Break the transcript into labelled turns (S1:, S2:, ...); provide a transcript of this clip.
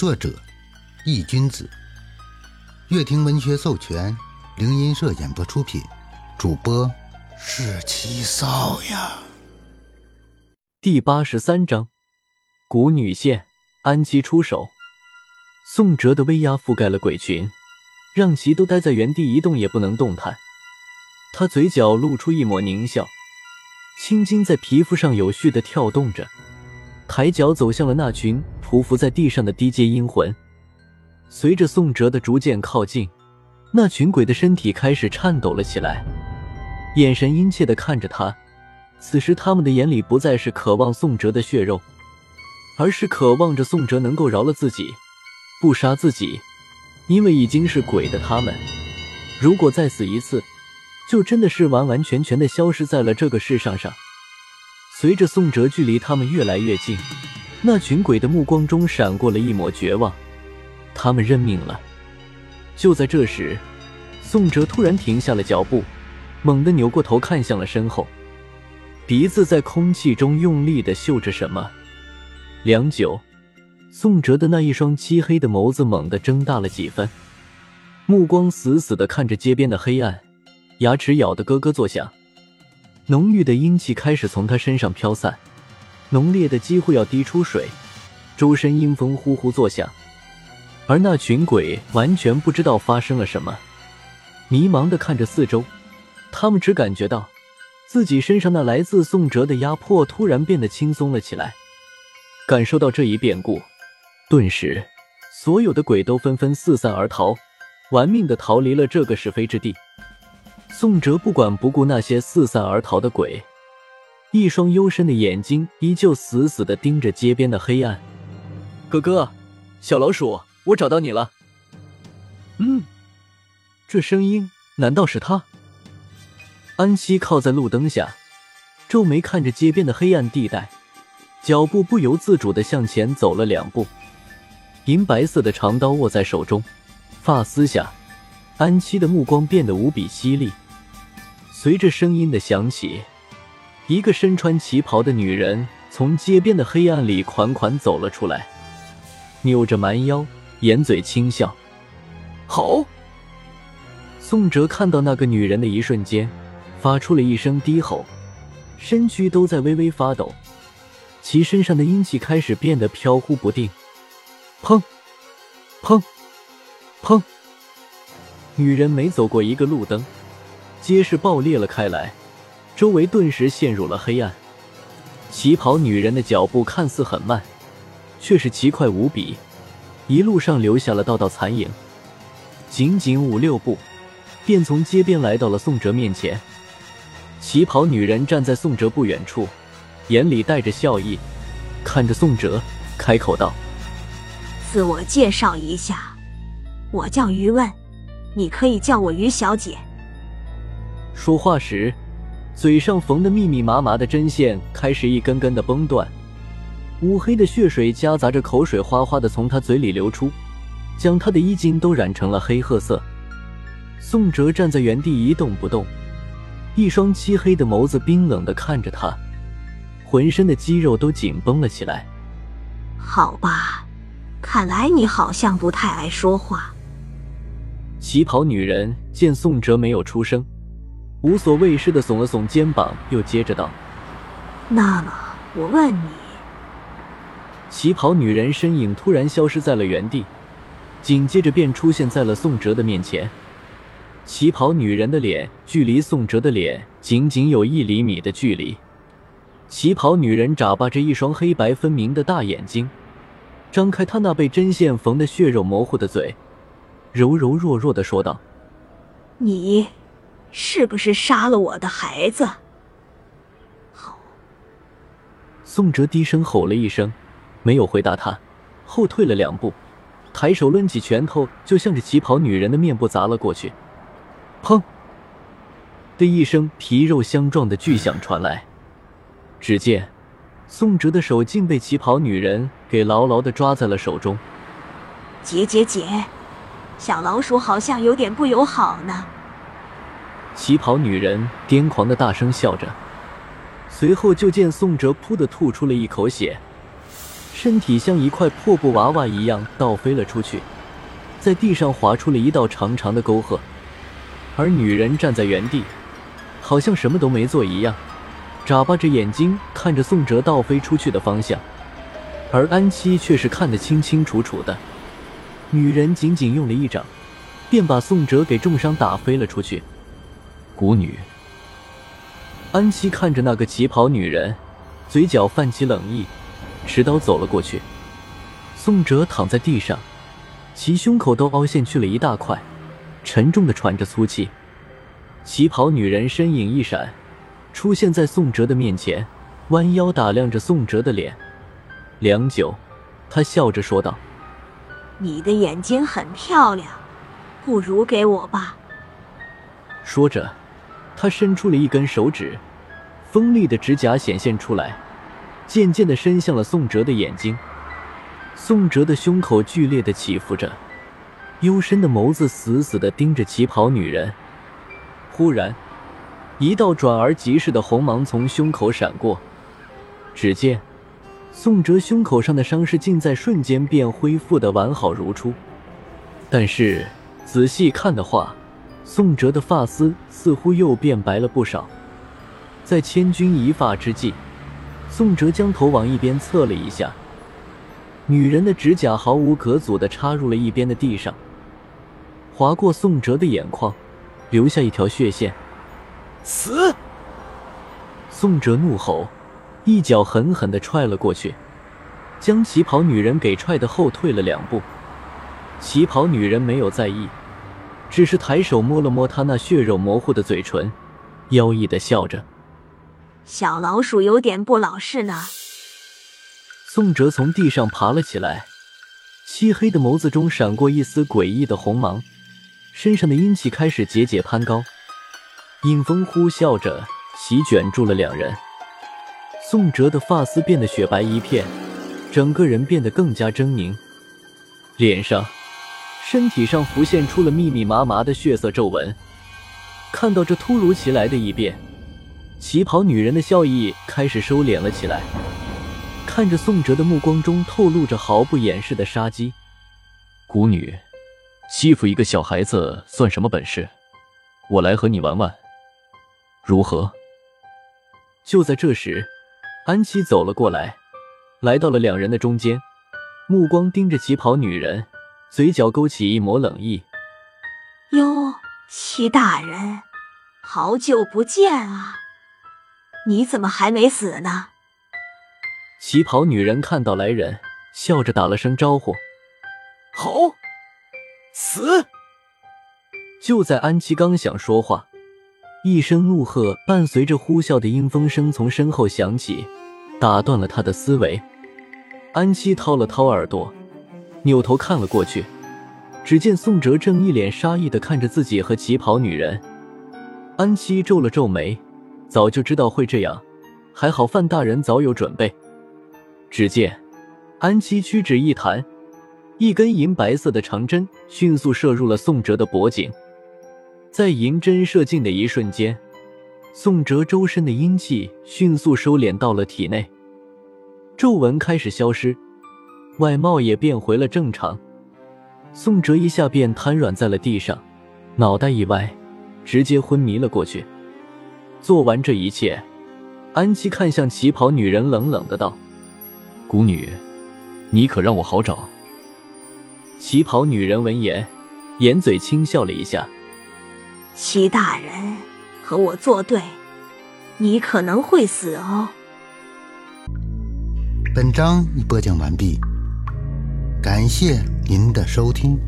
S1: 作者：易君子，乐亭文学授权，灵音社演播出品，主播是七少呀。
S2: 第八十三章，古女线，安琪出手。宋哲的威压覆盖了鬼群，让其都待在原地一动也不能动弹。他嘴角露出一抹狞笑，青筋在皮肤上有序的跳动着。抬脚走向了那群匍匐在地上的低阶阴魂。随着宋哲的逐渐靠近，那群鬼的身体开始颤抖了起来，眼神殷切的看着他。此时，他们的眼里不再是渴望宋哲的血肉，而是渴望着宋哲能够饶了自己，不杀自己。因为已经是鬼的他们，如果再死一次，就真的是完完全全的消失在了这个世上上。随着宋哲距离他们越来越近，那群鬼的目光中闪过了一抹绝望。他们认命了。就在这时，宋哲突然停下了脚步，猛地扭过头看向了身后，鼻子在空气中用力的嗅着什么。良久，宋哲的那一双漆黑的眸子猛地睁大了几分，目光死死的看着街边的黑暗，牙齿咬得咯咯作响。浓郁的阴气开始从他身上飘散，浓烈的几乎要滴出水，周身阴风呼呼作响。而那群鬼完全不知道发生了什么，迷茫的看着四周，他们只感觉到自己身上那来自宋哲的压迫突然变得轻松了起来。感受到这一变故，顿时所有的鬼都纷纷四散而逃，玩命的逃离了这个是非之地。宋哲不管不顾那些四散而逃的鬼，一双幽深的眼睛依旧死死的盯着街边的黑暗。哥哥，小老鼠，我找到你了。嗯，这声音难道是他？安七靠在路灯下，皱眉看着街边的黑暗地带，脚步不由自主的向前走了两步。银白色的长刀握在手中，发丝下，安七的目光变得无比犀利。随着声音的响起，一个身穿旗袍的女人从街边的黑暗里款款走了出来，扭着蛮腰，掩嘴轻笑。好！宋哲看到那个女人的一瞬间，发出了一声低吼，身躯都在微微发抖，其身上的阴气开始变得飘忽不定。砰！女人每走过一个路灯。皆是爆裂了开来，周围顿时陷入了黑暗。旗袍女人的脚步看似很慢，却是奇快无比，一路上留下了道道残影。仅仅五六步，便从街边来到了宋哲面前。旗袍女人站在宋哲不远处，眼里带着笑意，看着宋哲，开口道：“
S3: 自我介绍一下，我叫于问，你可以叫我于小姐。”
S2: 说话时，嘴上缝的密密麻麻的针线开始一根根的崩断，乌黑的血水夹杂着口水哗哗的从他嘴里流出，将他的衣襟都染成了黑褐色。宋哲站在原地一动不动，一双漆黑的眸子冰冷的看着他，浑身的肌肉都紧绷了起来。
S3: 好吧，看来你好像不太爱说话。
S2: 旗袍女人见宋哲没有出声。无所谓似的耸了耸肩膀，又接着道：“
S3: 那么我问你。”
S2: 旗袍女人身影突然消失在了原地，紧接着便出现在了宋哲的面前。旗袍女人的脸距离宋哲的脸仅仅有一厘米的距离。旗袍女人眨巴着一双黑白分明的大眼睛，张开她那被针线缝的血肉模糊的嘴，柔柔弱弱的说道：“
S3: 你。”是不是杀了我的孩子？
S2: 好。宋哲低声吼了一声，没有回答他，后退了两步，抬手抡起拳头就向着旗袍女人的面部砸了过去。砰！的一声皮肉相撞的巨响传来，只见宋哲的手竟被旗袍女人给牢牢的抓在了手中。
S3: 姐姐姐，小老鼠好像有点不友好呢。
S2: 旗袍女人癫狂的大声笑着，随后就见宋哲噗的吐出了一口血，身体像一块破布娃娃一样倒飞了出去，在地上划出了一道长长的沟壑。而女人站在原地，好像什么都没做一样，眨巴着眼睛看着宋哲倒飞出去的方向。而安七却是看得清清楚楚的，女人仅仅用了一掌，便把宋哲给重伤打飞了出去。蛊女，安七看着那个旗袍女人，嘴角泛起冷意，持刀走了过去。宋哲躺在地上，其胸口都凹陷去了一大块，沉重的喘着粗气。旗袍女人身影一闪，出现在宋哲的面前，弯腰打量着宋哲的脸。良久，他笑着说道：“
S3: 你的眼睛很漂亮，不如给我吧。”
S2: 说着，他伸出了一根手指，锋利的指甲显现出来，渐渐的伸向了宋哲的眼睛。宋哲的胸口剧烈的起伏着，幽深的眸子死死的盯着旗袍女人。忽然，一道转而即逝的红芒从胸口闪过，只见。宋哲胸口上的伤势竟在瞬间便恢复的完好如初，但是仔细看的话，宋哲的发丝似乎又变白了不少。在千钧一发之际，宋哲将头往一边侧了一下，女人的指甲毫无隔阻的插入了一边的地上，划过宋哲的眼眶，留下一条血线。
S4: 死！
S2: 宋哲怒吼。一脚狠狠的踹了过去，将旗袍女人给踹得后退了两步。旗袍女人没有在意，只是抬手摸了摸她那血肉模糊的嘴唇，妖异的笑着：“
S3: 小老鼠有点不老实呢。”
S2: 宋哲从地上爬了起来，漆黑的眸子中闪过一丝诡异的红芒，身上的阴气开始节节攀高，阴风呼啸着席卷住了两人。宋哲的发丝变得雪白一片，整个人变得更加狰狞，脸上、身体上浮现出了密密麻麻的血色皱纹。看到这突如其来的异变，旗袍女人的笑意开始收敛了起来，看着宋哲的目光中透露着毫不掩饰的杀机。
S4: 蛊女，欺负一个小孩子算什么本事？我来和你玩玩，如何？
S2: 就在这时。安琪走了过来，来到了两人的中间，目光盯着旗袍女人，嘴角勾起一抹冷意。
S3: 哟，齐大人，好久不见啊！你怎么还没死呢？
S2: 旗袍女人看到来人，笑着打了声招呼：“
S4: 好，死！”
S2: 就在安琪刚想说话。一声怒喝，伴随着呼啸的阴风声从身后响起，打断了他的思维。安七掏了掏耳朵，扭头看了过去，只见宋哲正一脸杀意的看着自己和旗袍女人。安七皱了皱眉，早就知道会这样，还好范大人早有准备。只见安七屈指一弹，一根银白色的长针迅速射入了宋哲的脖颈。在银针射进的一瞬间，宋哲周身的阴气迅速收敛到了体内，皱纹开始消失，外貌也变回了正常。宋哲一下便瘫软在了地上，脑袋一歪，直接昏迷了过去。做完这一切，安琪看向旗袍女人，冷冷的道：“
S4: 谷女，你可让我好找。”
S2: 旗袍女人闻言，掩嘴轻笑了一下。
S3: 齐大人，和我作对，你可能会死哦。
S1: 本章已播讲完毕，感谢您的收听。